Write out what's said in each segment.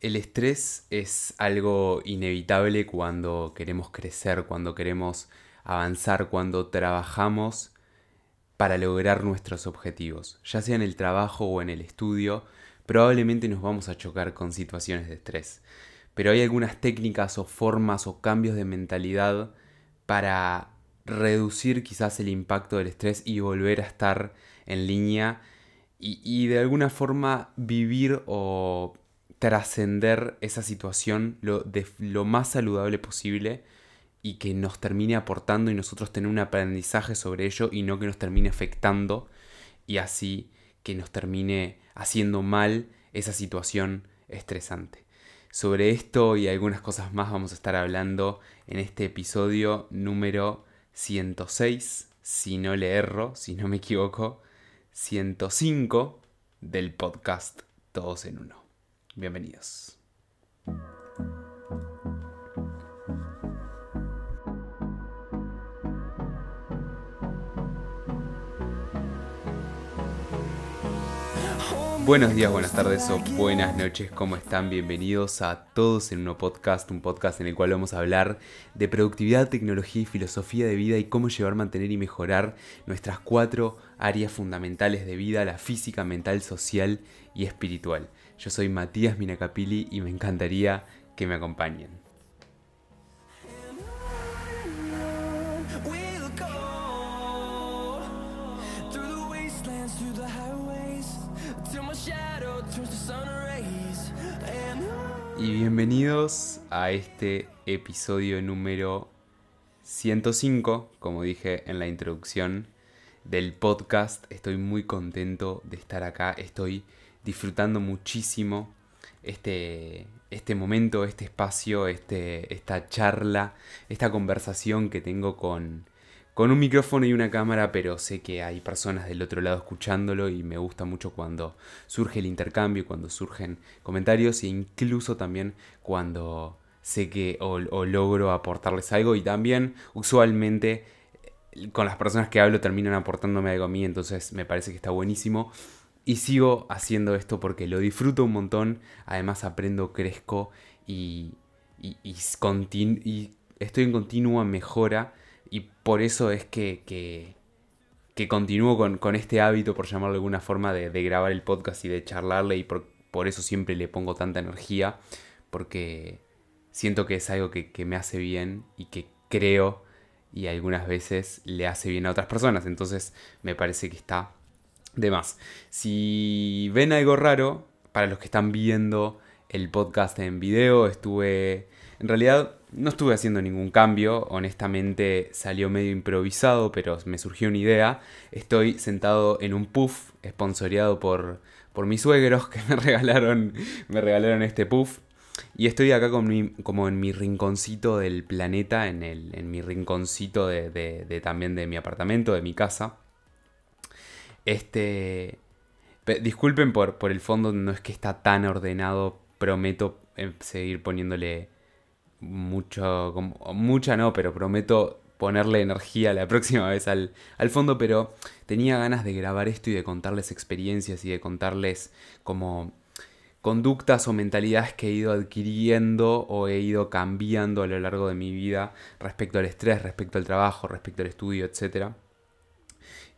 El estrés es algo inevitable cuando queremos crecer, cuando queremos avanzar, cuando trabajamos para lograr nuestros objetivos. Ya sea en el trabajo o en el estudio, probablemente nos vamos a chocar con situaciones de estrés. Pero hay algunas técnicas o formas o cambios de mentalidad para reducir quizás el impacto del estrés y volver a estar en línea y, de alguna forma vivir o trascender esa situación lo, de lo más saludable posible y que nos termine aportando y nosotros tener un aprendizaje sobre ello y no que nos termine afectando y así que nos termine haciendo mal esa situación estresante. Sobre esto y algunas cosas más vamos a estar hablando en este episodio número 106, si no le erro, si no me equivoco, 105 del podcast Todos en Uno. Bienvenidos. Buenos días, buenas tardes o buenas noches, ¿cómo están? Bienvenidos a todos en un podcast, un podcast en el cual vamos a hablar de productividad, tecnología y filosofía de vida y cómo llevar, mantener y mejorar nuestras cuatro áreas fundamentales de vida, la física, mental, social y espiritual. Yo soy Matías Minacapili y me encantaría que me acompañen. Y bienvenidos a este episodio número 105, como dije en la introducción del podcast. Estoy muy contento de estar acá, estoy disfrutando muchísimo este, este momento, este espacio, este, esta charla, esta conversación que tengo con, con un micrófono y una cámara, pero sé que hay personas del otro lado escuchándolo y me gusta mucho cuando surge el intercambio, cuando surgen comentarios e incluso también cuando sé que o, logro aportarles algo y también usualmente eh, con las personas que hablo terminan aportándome algo a mí, entonces me parece que está buenísimo. Y sigo haciendo esto porque lo disfruto un montón, además aprendo, crezco y, estoy en continua mejora. Y por eso es que, que, continúo con, este hábito, por llamarlo de alguna forma, de, grabar el podcast y de charlarle y por, eso siempre le pongo tanta energía, porque siento que es algo que, me hace bien y que creo y algunas veces le hace bien a otras personas, entonces me parece que está de más. Si ven algo raro, para los que están viendo el podcast en video, estuve en realidad no estuve haciendo ningún cambio, honestamente salió medio improvisado, pero me surgió una idea. Estoy sentado en un puff, esponsoreado por, por mis suegros que me regalaron, me regalaron este puff. Y estoy acá como en mi rinconcito del planeta, en, el, en mi rinconcito de, también de mi apartamento, de mi casa. Este. Disculpen por, por el fondo, no es que está tan ordenado. Prometo eh, seguir poniéndole mucho, mucha no, pero prometo ponerle energía la próxima vez al, al, fondo, pero tenía ganas de grabar esto y de contarles experiencias y de contarles como conductas o mentalidades que he ido adquiriendo o he ido cambiando a lo largo de mi vida respecto al estrés, respecto al trabajo, respecto al estudio, etc.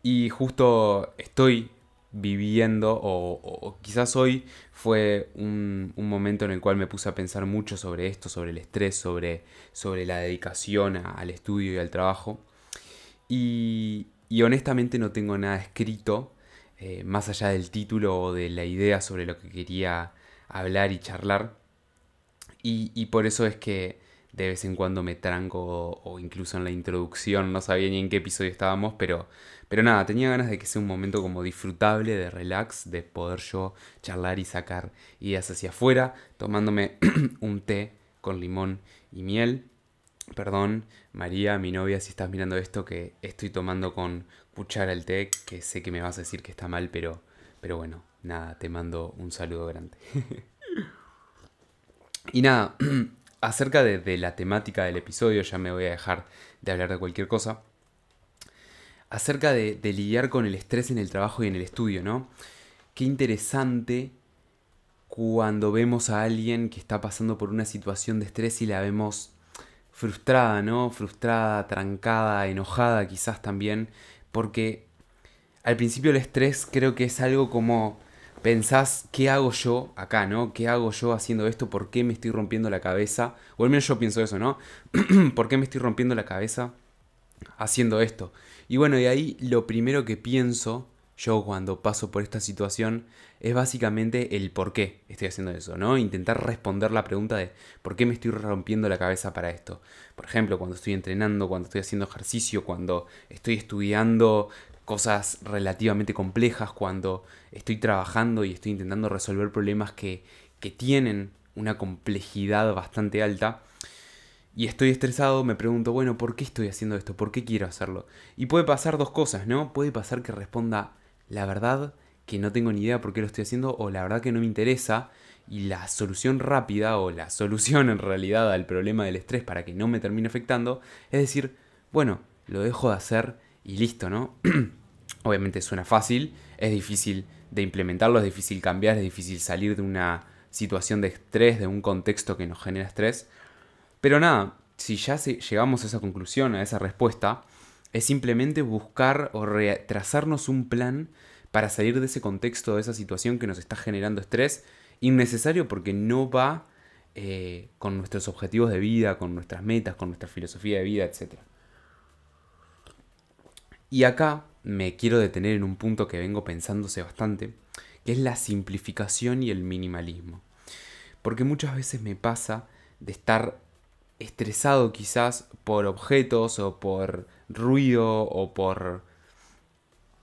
Y justo estoy viviendo, o, quizás hoy fue un, momento en el cual me puse a pensar mucho sobre esto, sobre el estrés, sobre, sobre la dedicación al estudio y al trabajo. Y, honestamente no tengo nada escrito, eh, más allá del título o de la idea sobre lo que quería hablar y charlar. y por eso es que de vez en cuando me tranco o, incluso en la introducción, no sabía ni en qué episodio estábamos, pero, pero nada, tenía ganas de que sea un momento como disfrutable, de relax, de poder yo charlar y sacar ideas hacia afuera, tomándome un té con limón y miel. Perdón, María, mi novia, si estás mirando esto, que estoy tomando con cuchara el té, que sé que me vas a decir que está mal, pero, pero bueno, nada, te mando un saludo grande. y nada, acerca de, la temática del episodio, ya me voy a dejar de hablar de cualquier cosa. Acerca de, lidiar con el estrés en el trabajo y en el estudio, ¿no? Qué interesante cuando vemos a alguien que está pasando por una situación de estrés y la vemos frustrada, ¿no? Frustrada, trancada, enojada quizás también, porque al principio el estrés creo que es algo como pensás, ¿qué hago yo acá, no? ¿Qué hago yo haciendo esto? ¿Por qué me estoy rompiendo la cabeza? O al menos yo pienso eso, ¿no? ¿Por qué me estoy rompiendo la cabeza haciendo esto? Y bueno, de ahí lo primero que pienso yo cuando paso por esta situación es básicamente el por qué estoy haciendo eso, ¿no? Intentar responder la pregunta de por qué me estoy rompiendo la cabeza para esto. Por ejemplo, cuando estoy entrenando, cuando estoy haciendo ejercicio, cuando estoy estudiando cosas relativamente complejas, cuando estoy trabajando y estoy intentando resolver problemas que, que tienen una complejidad bastante alta y estoy estresado, me pregunto, bueno, ¿por qué estoy haciendo esto? ¿Por qué quiero hacerlo? Y puede pasar dos cosas, ¿no? Puede pasar que responda la verdad que no tengo ni idea por qué lo estoy haciendo o la verdad que no me interesa y la solución rápida o la solución en realidad al problema del estrés para que no me termine afectando es decir, bueno, lo dejo de hacer y listo, ¿no? Obviamente suena fácil, es difícil de implementarlo, es difícil cambiar, es difícil salir de una situación de estrés, de un contexto que nos genera estrés. Pero nada, si ya llegamos a esa conclusión, a esa respuesta, es simplemente buscar o trazarnos un plan para salir de ese contexto, de esa situación que nos está generando estrés, innecesario porque no va eh, con nuestros objetivos de vida, con nuestras metas, con nuestra filosofía de vida, etc. Y acá me quiero detener en un punto que vengo pensándose bastante, que es la simplificación y el minimalismo. Porque muchas veces me pasa de estar estresado quizás por objetos o por ruido o por...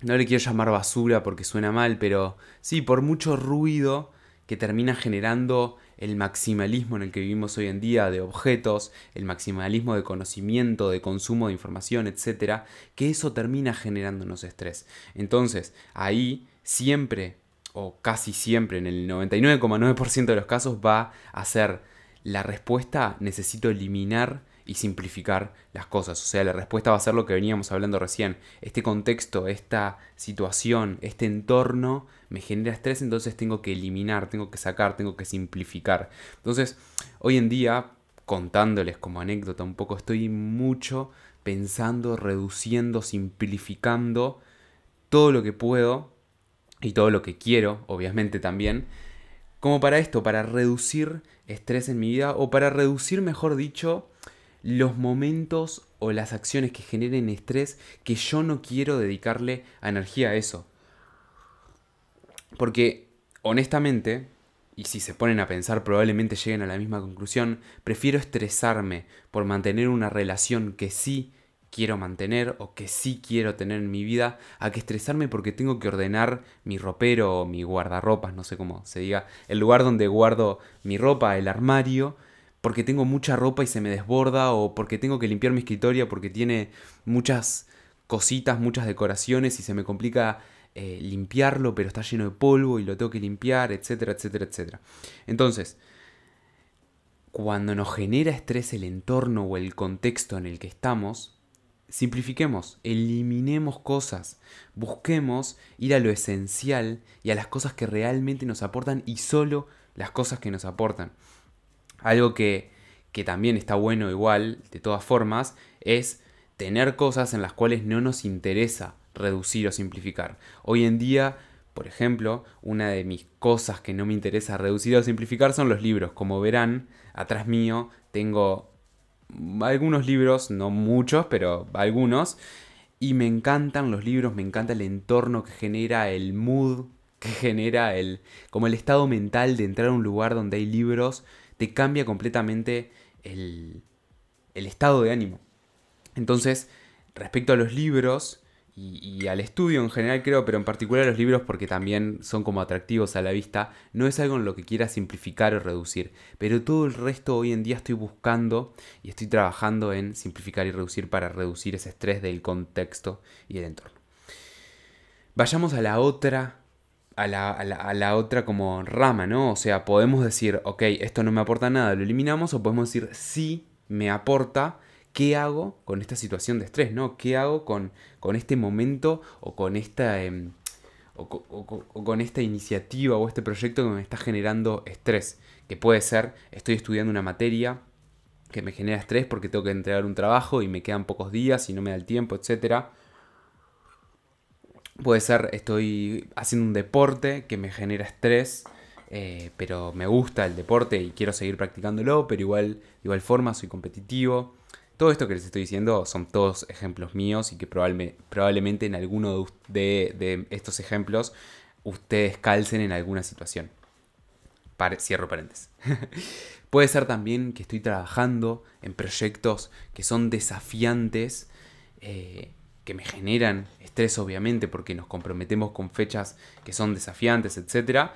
No le quiero llamar basura porque suena mal, pero sí, por mucho ruido que termina generando el maximalismo en el que vivimos hoy en día de objetos, el maximalismo de conocimiento, de consumo de información, etcétera, que eso termina generándonos estrés. Entonces, ahí siempre o casi siempre en el 99,9% de los casos va a ser la respuesta necesito eliminar y simplificar las cosas. O sea, la respuesta va a ser lo que veníamos hablando recién. Este contexto, esta situación, este entorno me genera estrés, entonces tengo que eliminar, tengo que sacar, tengo que simplificar. Entonces, hoy en día, contándoles como anécdota un poco, estoy mucho pensando, reduciendo, simplificando todo lo que puedo y todo lo que quiero, obviamente también, como para esto, para reducir estrés en mi vida o para reducir, mejor dicho, los momentos o las acciones que generen estrés que yo no quiero dedicarle a energía a eso. Porque, honestamente, y si se ponen a pensar probablemente lleguen a la misma conclusión, prefiero estresarme por mantener una relación que sí quiero mantener o que sí quiero tener en mi vida, a que estresarme porque tengo que ordenar mi ropero o mi guardarropas, no sé cómo se diga, el lugar donde guardo mi ropa, el armario, porque tengo mucha ropa y se me desborda o porque tengo que limpiar mi escritorio porque tiene muchas cositas, muchas decoraciones y se me complica eh, limpiarlo, pero está lleno de polvo y lo tengo que limpiar, etcétera, etcétera, etcétera. Entonces, cuando nos genera estrés el entorno o el contexto en el que estamos, simplifiquemos, eliminemos cosas, busquemos ir a lo esencial y a las cosas que realmente nos aportan y solo las cosas que nos aportan. Algo que, también está bueno igual, de todas formas, es tener cosas en las cuales no nos interesa reducir o simplificar. Hoy en día, por ejemplo, una de mis cosas que no me interesa reducir o simplificar son los libros. Como verán, atrás mío tengo algunos libros, no muchos, pero algunos. Y me encantan los libros, me encanta el entorno que genera, el mood que genera, el, como el estado mental de entrar a un lugar donde hay libros te cambia completamente el, estado de ánimo. Entonces, respecto a los libros y, al estudio en general creo, pero en particular a los libros porque también son como atractivos a la vista, no es algo en lo que quiera simplificar o reducir, pero todo el resto hoy en día estoy buscando y estoy trabajando en simplificar y reducir para reducir ese estrés del contexto y el entorno. Vayamos a la otra a la, otra como rama, ¿no? O sea, podemos decir, ok, esto no me aporta nada, lo eliminamos, o podemos decir, sí, me aporta, ¿qué hago con esta situación de estrés, ¿no? ¿Qué hago con, con este momento o con esta... Em, o, con esta iniciativa o este proyecto que me está generando estrés. Que puede ser, estoy estudiando una materia que me genera estrés porque tengo que entregar un trabajo y me quedan pocos días y no me da el tiempo, etc. Puede ser, estoy haciendo un deporte que me genera estrés, eh, pero me gusta el deporte y quiero seguir practicándolo, pero igual, de igual forma soy competitivo. Todo esto que les estoy diciendo son todos ejemplos míos y que probablemente en alguno de, estos ejemplos ustedes calcen en alguna situación. cierro paréntesis. Puede ser también que estoy trabajando en proyectos que son desafiantes, eh, que me generan estrés obviamente porque nos comprometemos con fechas que son desafiantes, etc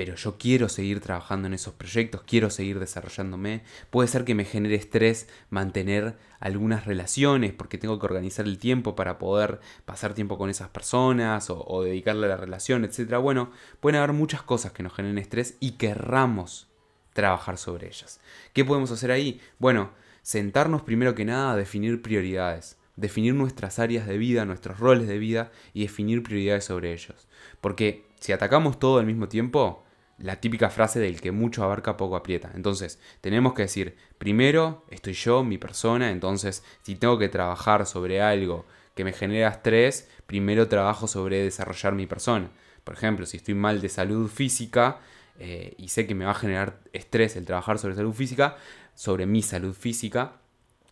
pero yo quiero seguir trabajando en esos proyectos, quiero seguir desarrollándome. Puede ser que me genere estrés mantener algunas relaciones porque tengo que organizar el tiempo para poder pasar tiempo con esas personas o, dedicarle a la relación, etc. Bueno, pueden haber muchas cosas que nos generen estrés y querramos trabajar sobre ellas. ¿Qué podemos hacer ahí? Bueno, sentarnos primero que nada a definir prioridades definir nuestras áreas de vida, nuestros roles de vida y definir prioridades sobre ellos. Porque si atacamos todo al mismo tiempo, la típica frase del que mucho abarca poco aprieta. Entonces, tenemos que decir, primero estoy yo, mi persona, entonces si tengo que trabajar sobre algo que me genera estrés, primero trabajo sobre desarrollar mi persona. Por ejemplo, si estoy mal de salud física eh, y sé que me va a generar estrés el trabajar sobre salud física, sobre mi salud física,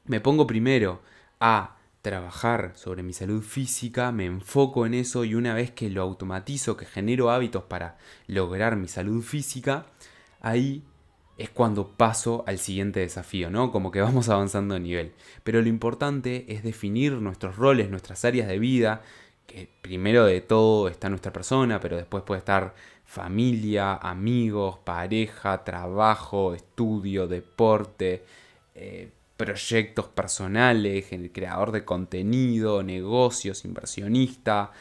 me pongo primero a trabajar sobre mi salud física, me enfoco en eso y una vez que lo automatizo, que genero hábitos para lograr mi salud física, ahí es cuando paso al siguiente desafío, ¿no? Como que vamos avanzando de nivel. Pero lo importante es definir nuestros roles, nuestras áreas de vida, que primero de todo está nuestra persona, pero después puede estar familia, amigos, pareja, trabajo, estudio, deporte, eh, proyectos personales, creador de contenido, negocios, inversionista,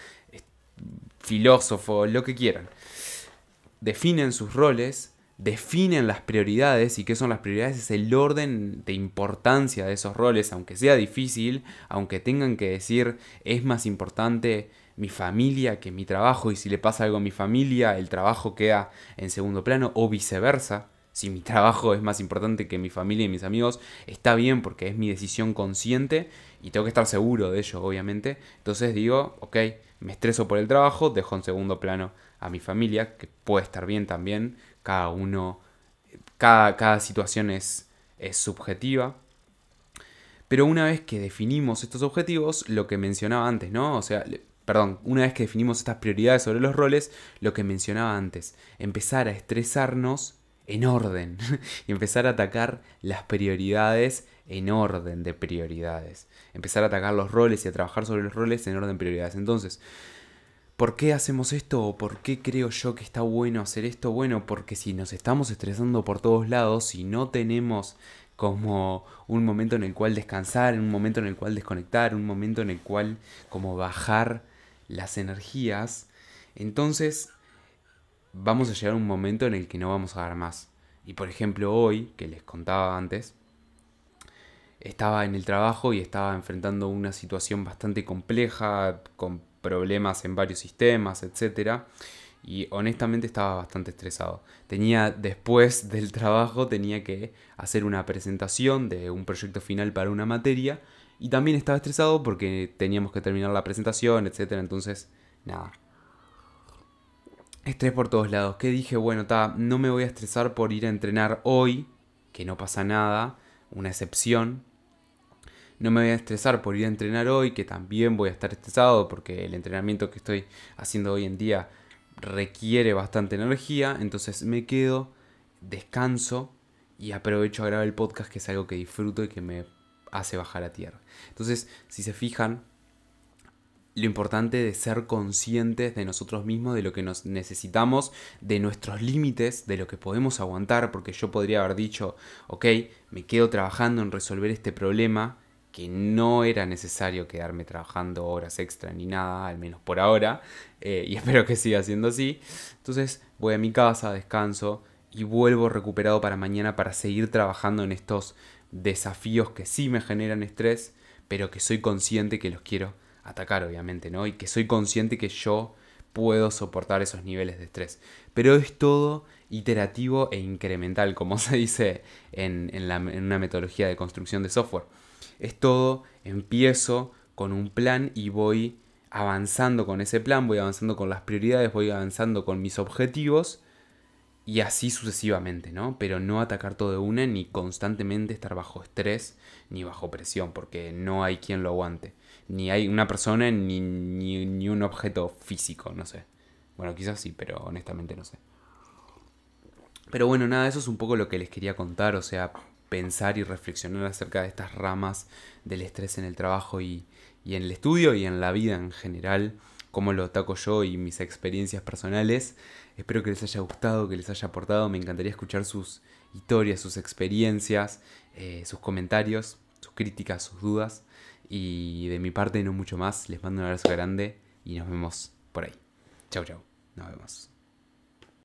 filósofo, lo que quieran. Definen sus roles, definen las prioridades y qué son las prioridades es el orden de importancia de esos roles, aunque sea difícil, aunque tengan que decir es más importante mi familia que mi trabajo y si le pasa algo a mi familia el trabajo queda en segundo plano o viceversa si mi trabajo es más importante que mi familia y mis amigos, está bien porque es mi decisión consciente y tengo que estar seguro de ello, obviamente. Entonces digo, ok, me estreso por el trabajo, dejo en segundo plano a mi familia, que puede estar bien también. Cada uno, cada, cada situación es, es subjetiva. Pero una vez que definimos estos objetivos, lo que mencionaba antes, ¿no? O sea, perdón, una vez que definimos estas prioridades sobre los roles, lo que mencionaba antes, empezar a estresarnos en orden y empezar a atacar las prioridades en orden de prioridades. Empezar a atacar los roles y a trabajar sobre los roles en orden de prioridades. Entonces, ¿por qué hacemos esto o por qué creo yo que está bueno hacer esto? Bueno, porque si nos estamos estresando por todos lados, si no tenemos como un momento en el cual descansar, un momento en el cual desconectar, un momento en el cual como bajar las energías, entonces vamos a llegar a un momento en el que no vamos a dar más. Y por ejemplo hoy, que les contaba antes, estaba en el trabajo y estaba enfrentando una situación bastante compleja, con problemas en varios sistemas, etc. Y honestamente estaba bastante estresado. Tenía, después del trabajo, tenía que hacer una presentación de un proyecto final para una materia. Y también estaba estresado porque teníamos que terminar la presentación, etc. Entonces, nada, Estrés por todos lados. ¿Qué dije? Bueno, ta, no me voy a estresar por ir a entrenar hoy, que no pasa nada, una excepción. No me voy a estresar por ir a entrenar hoy, que también voy a estar estresado porque el entrenamiento que estoy haciendo hoy en día requiere bastante energía. Entonces me quedo, descanso y aprovecho a grabar el podcast, que es algo que disfruto y que me hace bajar a tierra. Entonces, si se fijan, lo importante de ser conscientes de nosotros mismos, de lo que nos necesitamos, de nuestros límites, de lo que podemos aguantar, porque yo podría haber dicho, ok, me quedo trabajando en resolver este problema, que no era necesario quedarme trabajando horas extra ni nada, al menos por ahora, eh, y espero que siga siendo así. Entonces voy a mi casa, descanso y vuelvo recuperado para mañana para seguir trabajando en estos desafíos que sí me generan estrés, pero que soy consciente que los quiero atacar, obviamente, ¿no? Y que soy consciente que yo puedo soportar esos niveles de estrés. Pero es todo iterativo e incremental, como se dice en, en una metodología de construcción de software. Es todo, empiezo con un plan y voy avanzando con ese plan, voy avanzando con las prioridades, voy avanzando con mis objetivos y así sucesivamente, ¿no? Pero no atacar todo de una ni constantemente estar bajo estrés ni bajo presión, porque no hay quien lo aguante. Ni hay una persona ni, ni, un objeto físico, no sé. Bueno, quizás sí, pero honestamente no sé. Pero bueno, nada, eso es un poco lo que les quería contar, o sea, pensar y reflexionar acerca de estas ramas del estrés en el trabajo y, y en el estudio y en la vida en general, cómo lo ataco yo y mis experiencias personales. Espero que les haya gustado, que les haya aportado. Me encantaría escuchar sus historias, sus experiencias, eh, sus comentarios, sus críticas, sus dudas. Y de mi parte no mucho más. Les mando un abrazo grande y nos vemos por ahí. Chau, chau. Nos vemos.